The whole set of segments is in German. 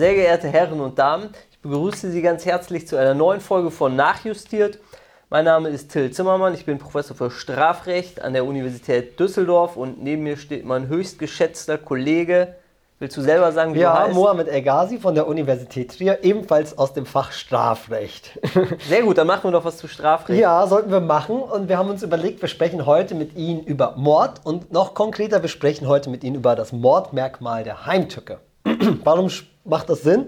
sehr geehrte Herren und Damen, ich begrüße Sie ganz herzlich zu einer neuen Folge von Nachjustiert. Mein Name ist Till Zimmermann, ich bin Professor für Strafrecht an der Universität Düsseldorf und neben mir steht mein höchst geschätzter Kollege. Willst du selber sagen, wie Ja, du heißt? Mohamed El Ghazi von der Universität Trier, ebenfalls aus dem Fach Strafrecht. Sehr gut, dann machen wir doch was zu Strafrecht. ja, sollten wir machen. Und wir haben uns überlegt, wir sprechen heute mit Ihnen über Mord und noch konkreter, wir sprechen heute mit Ihnen über das Mordmerkmal der Heimtücke. Warum macht das Sinn?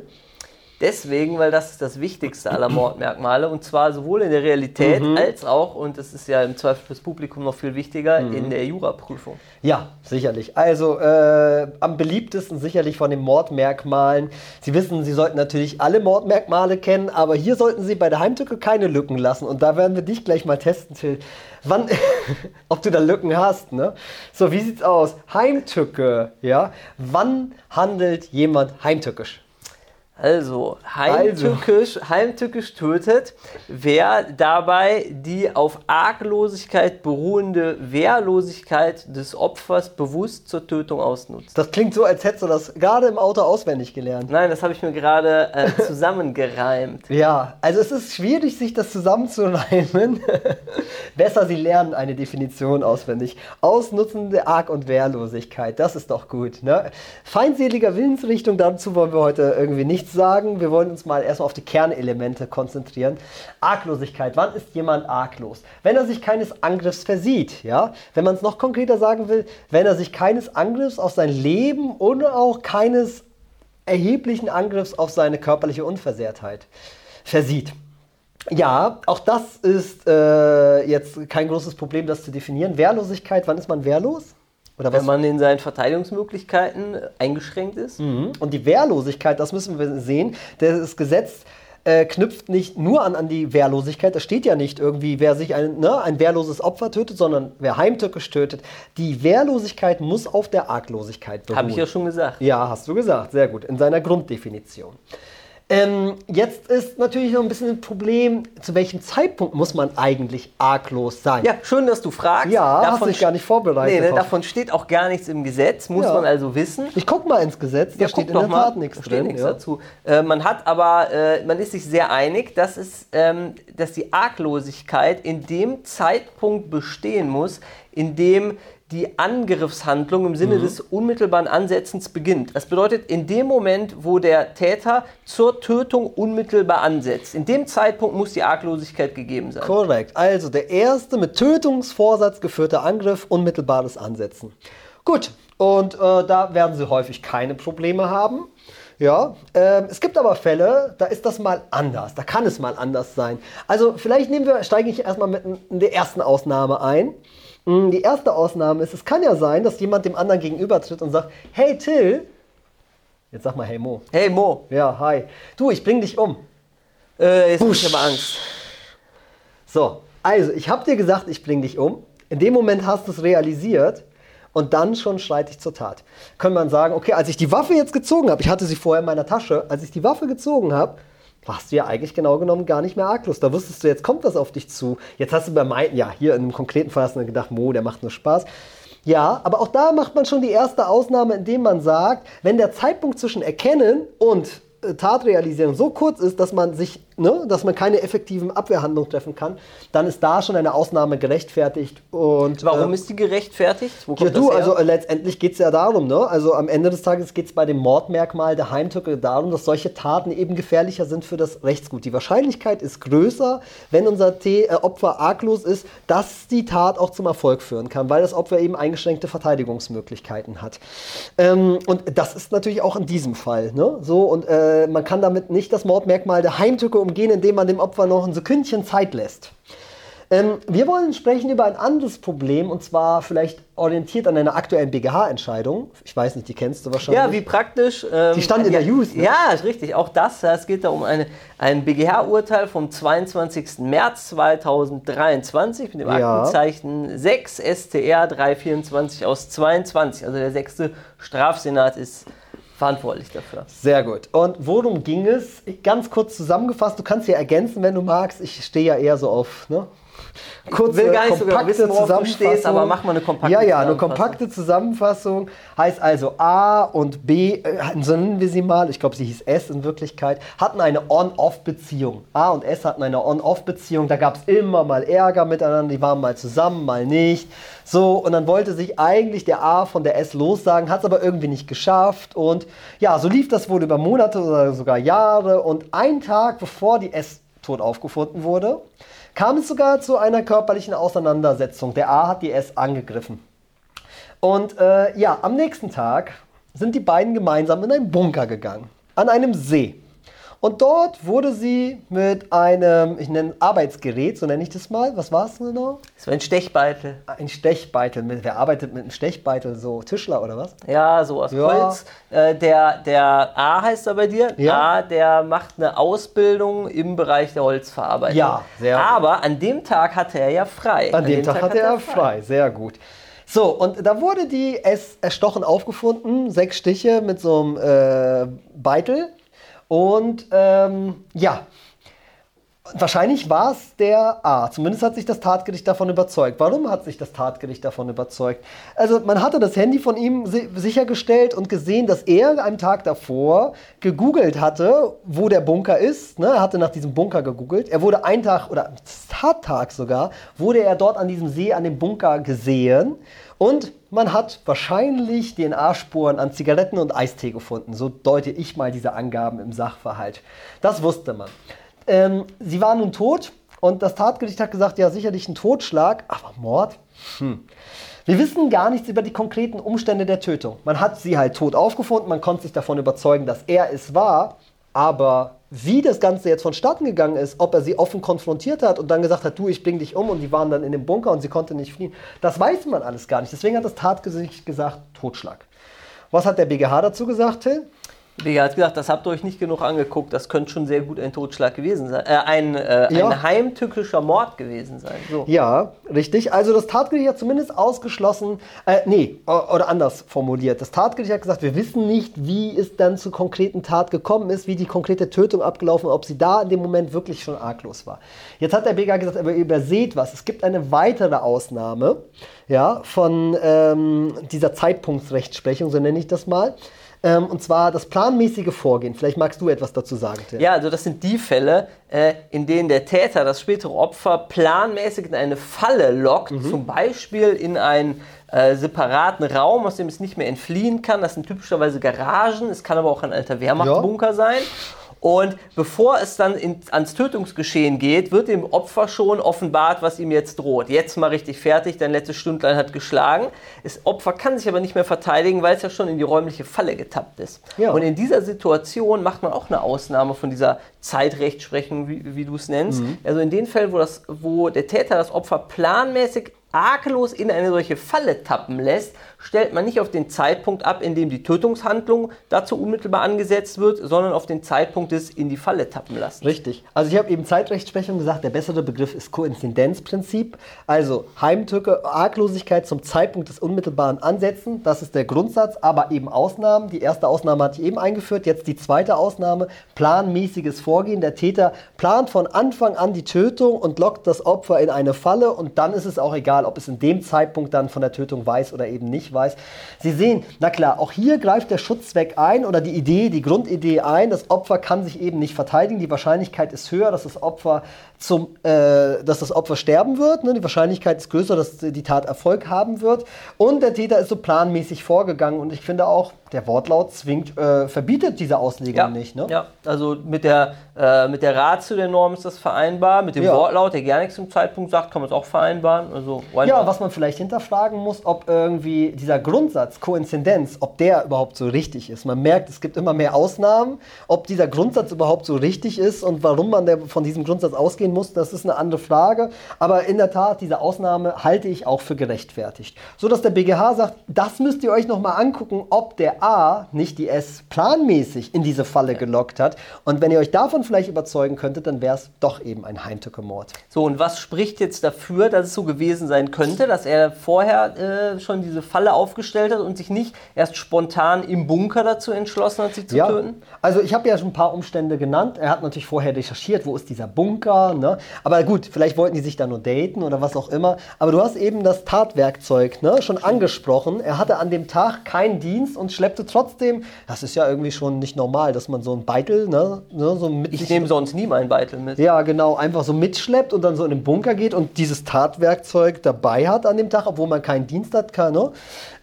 Deswegen, weil das ist das Wichtigste aller Mordmerkmale und zwar sowohl in der Realität Mhm. als auch, und das ist ja im Zweifel fürs Publikum noch viel wichtiger, Mhm. in der Juraprüfung. Ja, sicherlich. Also äh, am beliebtesten sicherlich von den Mordmerkmalen. Sie wissen, Sie sollten natürlich alle Mordmerkmale kennen, aber hier sollten Sie bei der Heimtücke keine Lücken lassen. Und da werden wir dich gleich mal testen, Till. Wann, ob du da Lücken hast, ne? So, wie sieht's aus? Heimtücke, ja? Wann handelt jemand heimtückisch? Also, heimtückisch, heimtückisch tötet, wer dabei die auf Arglosigkeit beruhende Wehrlosigkeit des Opfers bewusst zur Tötung ausnutzt. Das klingt so, als hättest du das gerade im Auto auswendig gelernt. Nein, das habe ich mir gerade äh, zusammengereimt. Ja, also es ist schwierig, sich das zusammenzureimen. Besser, Sie lernen eine Definition auswendig. Ausnutzen der Arg- und Wehrlosigkeit, das ist doch gut. Ne? Feindseliger Willensrichtung, dazu wollen wir heute irgendwie nichts sagen. Wir wollen uns mal erstmal auf die Kernelemente konzentrieren. Arglosigkeit, wann ist jemand arglos? Wenn er sich keines Angriffs versieht, ja? Wenn man es noch konkreter sagen will, wenn er sich keines Angriffs auf sein Leben und auch keines erheblichen Angriffs auf seine körperliche Unversehrtheit versieht. Ja, auch das ist äh, jetzt kein großes Problem, das zu definieren. Wehrlosigkeit, wann ist man wehrlos? Oder was? Wenn man in seinen Verteidigungsmöglichkeiten eingeschränkt ist. Mhm. Und die Wehrlosigkeit, das müssen wir sehen, das Gesetz äh, knüpft nicht nur an, an die Wehrlosigkeit, da steht ja nicht irgendwie, wer sich ein, ne, ein wehrloses Opfer tötet, sondern wer heimtückisch tötet. Die Wehrlosigkeit muss auf der Arglosigkeit beruhen. Habe ich ja schon gesagt. Ja, hast du gesagt. Sehr gut. In seiner Grunddefinition. Ähm, jetzt ist natürlich noch ein bisschen ein Problem, zu welchem Zeitpunkt muss man eigentlich arglos sein? Ja, schön, dass du fragst. Ja, hast dich gar nicht vorbereitet, Nee, ne, davon steht auch gar nichts im Gesetz, muss Ja. man also wissen. Ich guck mal ins Gesetz, da Ja, steht in der mal, Tat nichts da drin. ja. dazu. Äh, man hat aber, äh, man ist sich sehr einig, dass, es, ähm, dass die Arglosigkeit in dem Zeitpunkt bestehen muss, in dem die Angriffshandlung im Mhm. Sinne des unmittelbaren Ansetzens beginnt. Das bedeutet, in dem Moment, wo der Täter zur Tötung unmittelbar ansetzt, in dem Zeitpunkt muss die Arglosigkeit gegeben sein. Korrekt. Also der erste mit Tötungsvorsatz geführte Angriff, unmittelbares Ansetzen. Gut, und äh, da werden Sie häufig keine Probleme haben. Ja, ähm, es gibt aber Fälle, da ist das mal anders. Da kann es mal anders sein. Also vielleicht nehmen wir, steige ich erstmal mit der ersten Ausnahme ein. Mm, Die erste Ausnahme ist, es kann ja sein, dass jemand dem anderen gegenübertritt und sagt, hey Till, jetzt sag mal hey Mo. Hey Mo, Ja, hi. Du, ich bring dich um. äh, jetzt hab ich aber Angst. So, also ich habe dir gesagt, ich bring dich um. In dem Moment hast du es realisiert und dann schon schreite ich zur Tat. Kann man sagen, okay, als ich die Waffe jetzt gezogen habe, ich hatte sie vorher in meiner Tasche, als ich die Waffe gezogen habe, warst du ja eigentlich genau genommen gar nicht mehr arglos. Da wusstest du, jetzt kommt was auf dich zu. Jetzt hast du bei meinen, ja, hier in einem konkreten Fall hast du gedacht, Mo, der macht nur Spaß. Ja, aber auch da macht man schon die erste Ausnahme, indem man sagt, wenn der Zeitpunkt zwischen Erkennen und äh, Tatrealisierung so kurz ist, dass man sich, ne, dass man keine effektiven Abwehrhandlungen treffen kann, dann ist da schon eine Ausnahme gerechtfertigt. Und Warum äh, ist die gerechtfertigt? Wo ja, kommt du, das her? also äh, letztendlich geht es ja darum, ne? Also am Ende des Tages geht es bei dem Mordmerkmal der Heimtücke darum, dass solche Taten eben gefährlicher sind für das Rechtsgut. Die Wahrscheinlichkeit ist größer, wenn unser T äh, Opfer arglos ist, dass die Tat auch zum Erfolg führen kann, weil das Opfer eben eingeschränkte Verteidigungsmöglichkeiten hat. Ähm, und das ist natürlich auch in diesem Fall, ne? So, und äh, man kann damit nicht das Mordmerkmal der Heimtücke umgehen, indem man dem Opfer noch ein Sekündchen Zeit lässt. Ähm, wir wollen sprechen über ein anderes Problem und zwar vielleicht orientiert an einer aktuellen BGH-Entscheidung. Ich weiß nicht, die kennst du wahrscheinlich. Ja, wie praktisch. Ähm, Die stand in der News, ne? Ja, ist richtig. Auch das. Es geht da um eine, ein BGH-Urteil vom 22. März 2023 mit dem Ja. Aktenzeichen 6 STR 324 aus 22. Also der sechste Strafsenat ist verantwortlich dafür. Sehr gut. Und worum ging es? Ganz kurz zusammengefasst, du kannst ja ergänzen, wenn du magst. Ich stehe ja eher so auf ne? Kurze, will gar nicht sogar kompakte wissen, worauf du Zusammenfassung. stehst, aber mach mal eine kompakte Ja, ja, eine Zusammenfassung. kompakte Zusammenfassung heißt also A und B, äh, so nennen wir sie mal, ich glaube, sie hieß S in Wirklichkeit, hatten eine On-Off-Beziehung. A und S hatten eine On-Off-Beziehung, da gab es immer mal Ärger miteinander, die waren mal zusammen, mal nicht. So, und dann wollte sich eigentlich der A von der S lossagen, hat es aber irgendwie nicht geschafft. Und ja, so lief das wohl über Monate oder sogar Jahre. Und ein Tag bevor die S tot aufgefunden wurde, kam es sogar zu einer körperlichen Auseinandersetzung. Der A hat die S angegriffen. Und äh, ja, am nächsten Tag sind die beiden gemeinsam in einen Bunker gegangen, an einem See. Und dort wurde sie mit einem, ich nenne Arbeitsgerät, so nenne ich das mal. Was war es genau? Das war ein Stechbeitel. Ein Stechbeitel. Mit, wer arbeitet mit einem Stechbeitel? So Tischler oder was? Ja, so aus Ja. Holz. Äh, der, der A heißt er bei dir. Ja. A, der macht eine Ausbildung im Bereich der Holzverarbeitung. Ja, sehr gut. Aber an dem Tag hatte er ja frei. An dem Tag hatte er frei, sehr gut. So, und da wurde die S erstochen aufgefunden, sechs Stiche mit so einem äh, Beitel. Und ähm, ja, wahrscheinlich war es der A. Zumindest hat sich das Tatgericht davon überzeugt. Warum hat sich das Tatgericht davon überzeugt? Also man hatte das Handy von ihm si sichergestellt und gesehen, dass er am Tag davor gegoogelt hatte, wo der Bunker ist. Ne? Er hatte nach diesem Bunker gegoogelt. Er wurde einen Tag oder am Tattag sogar, wurde er dort an diesem See, an dem Bunker gesehen. Und man hat wahrscheinlich DNA-Spuren an Zigaretten und Eistee gefunden. So deute ich mal diese Angaben im Sachverhalt. Das wusste man. Ähm, sie war nun tot und das Tatgericht hat gesagt, ja sicherlich ein Totschlag, aber Mord? Hm. Wir wissen gar nichts über die konkreten Umstände der Tötung. Man hat sie halt tot aufgefunden, man konnte sich davon überzeugen, dass er es war, aber wie das Ganze jetzt vonstatten gegangen ist, ob er sie offen konfrontiert hat und dann gesagt hat, du, ich bring dich um und die waren dann in dem Bunker und sie konnte nicht fliehen, das weiß man alles gar nicht. Deswegen hat das Tatgericht gesagt, Totschlag. Was hat der BGH dazu gesagt, Till? Digga hat gesagt, das habt ihr euch nicht genug angeguckt. Das könnte schon sehr gut ein Totschlag gewesen sein. Äh, ein, äh, Ja. ein heimtückischer Mord gewesen sein. So. Ja, richtig. Also das Tatgericht hat zumindest ausgeschlossen, äh, nee, oder anders formuliert. Das Tatgericht hat gesagt, wir wissen nicht, wie es dann zur konkreten Tat gekommen ist, wie die konkrete Tötung abgelaufen ist, ob sie da in dem Moment wirklich schon arglos war. Jetzt hat der BGH gesagt, aber ihr überseht was. Es gibt eine weitere Ausnahme ja, von ähm, dieser Zeitpunktsrechtsprechung, so nenne ich das mal. Ähm, und zwar das planmäßige Vorgehen. Vielleicht magst du etwas dazu sagen, Till. Ja, also das sind die Fälle, äh, in denen der Täter das spätere Opfer planmäßig in eine Falle lockt, Mhm. zum Beispiel in einen äh, separaten Raum, aus dem es nicht mehr entfliehen kann. Das sind typischerweise Garagen, es kann aber auch ein alter Wehrmachtbunker sein. Und bevor es dann in, ans Tötungsgeschehen geht, wird dem Opfer schon offenbart, was ihm jetzt droht. Jetzt mal richtig fertig, dein letztes Stündlein hat geschlagen. Das Opfer kann sich aber nicht mehr verteidigen, weil es ja schon in die räumliche Falle getappt ist. Ja. Und in dieser Situation macht man auch eine Ausnahme von dieser Zeitrechtsprechung, wie, wie du es nennst. Mhm. Also in den Fällen, wo, das, wo der Täter das Opfer planmäßig arglos in eine solche Falle tappen lässt, stellt man nicht auf den Zeitpunkt ab, in dem die Tötungshandlung dazu unmittelbar angesetzt wird, sondern auf den Zeitpunkt des in die Falle tappen lassen. Richtig. Also ich habe eben Zeitrechtsprechung gesagt, der bessere Begriff ist Koinzidenzprinzip. Also Heimtücke, Arglosigkeit zum Zeitpunkt des unmittelbaren Ansetzen, das ist der Grundsatz, aber eben Ausnahmen. Die erste Ausnahme hatte ich eben eingeführt, jetzt die zweite Ausnahme, planmäßiges Vorgehen. Der Täter plant von Anfang an die Tötung und lockt das Opfer in eine Falle und dann ist es auch egal, ob es in dem Zeitpunkt dann von der Tötung weiß oder eben nicht weiß. Sie sehen, na klar, auch hier greift der Schutzzweck ein oder die Idee, die Grundidee ein. Das Opfer kann sich eben nicht verteidigen. Die Wahrscheinlichkeit ist höher, dass das Opfer zum, äh, dass das Opfer sterben wird. Ne? Die Wahrscheinlichkeit ist größer, dass die Tat Erfolg haben wird. Und der Täter ist so planmäßig vorgegangen. Und ich finde auch, der Wortlaut zwingt, äh, verbietet diese Auslegung Ja, nicht. Ne? ja, also mit der, äh, mit der Ratio der Norm ist das vereinbar. Mit dem Ja. Wortlaut, der gar nichts zum Zeitpunkt sagt, kann man es auch vereinbaren. Also, why Ja, not? was man vielleicht hinterfragen muss, ob irgendwie dieser Grundsatz Koinzidenz, ob der überhaupt so richtig ist. Man merkt, es gibt immer mehr Ausnahmen. Ob dieser Grundsatz überhaupt so richtig ist und warum man von diesem Grundsatz ausgehen muss, das ist eine andere Frage. Aber in der Tat, diese Ausnahme halte ich auch für gerechtfertigt. So dass der BGH sagt, das müsst ihr euch nochmal angucken, ob der A nicht die S planmäßig in diese Falle gelockt hat. Und wenn ihr euch davon vielleicht überzeugen könntet, dann wäre es doch eben ein Heimtücke-Mord. So, und was spricht jetzt dafür, dass es so gewesen sein sein könnte, dass er vorher äh, schon diese Falle aufgestellt hat und sich nicht erst spontan im Bunker dazu entschlossen hat, sie zu ja. töten? Also ich habe ja schon ein paar Umstände genannt. Er hat natürlich vorher recherchiert, wo ist dieser Bunker. Ne? Aber gut, vielleicht wollten die sich da nur daten oder was auch immer. Aber du hast eben das Tatwerkzeug ne, schon angesprochen. Er hatte an dem Tag keinen Dienst und schleppte trotzdem, das ist ja irgendwie schon nicht normal, dass man so ein Beitel, ne, ne so mit Ich nehme sonst nie meinen Beitel mit. Ja, genau, einfach so mitschleppt und dann so in den Bunker geht und dieses Tatwerkzeug dabei hat an dem Tag, obwohl man keinen Dienst hat. Kann, ne?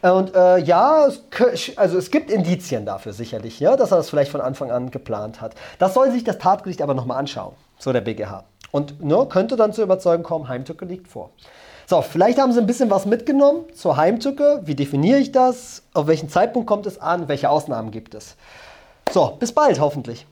Und äh, ja, es, also es gibt Indizien dafür sicherlich, ja, dass er das vielleicht von Anfang an geplant hat. Das soll sich das Tatgericht aber nochmal anschauen, so der BGH. Und ne, könnte dann zur Überzeugung kommen, Heimtücke liegt vor. So, vielleicht haben Sie ein bisschen was mitgenommen zur Heimtücke. Wie definiere ich das? Auf welchen Zeitpunkt kommt es an? Welche Ausnahmen gibt es? So, bis bald hoffentlich.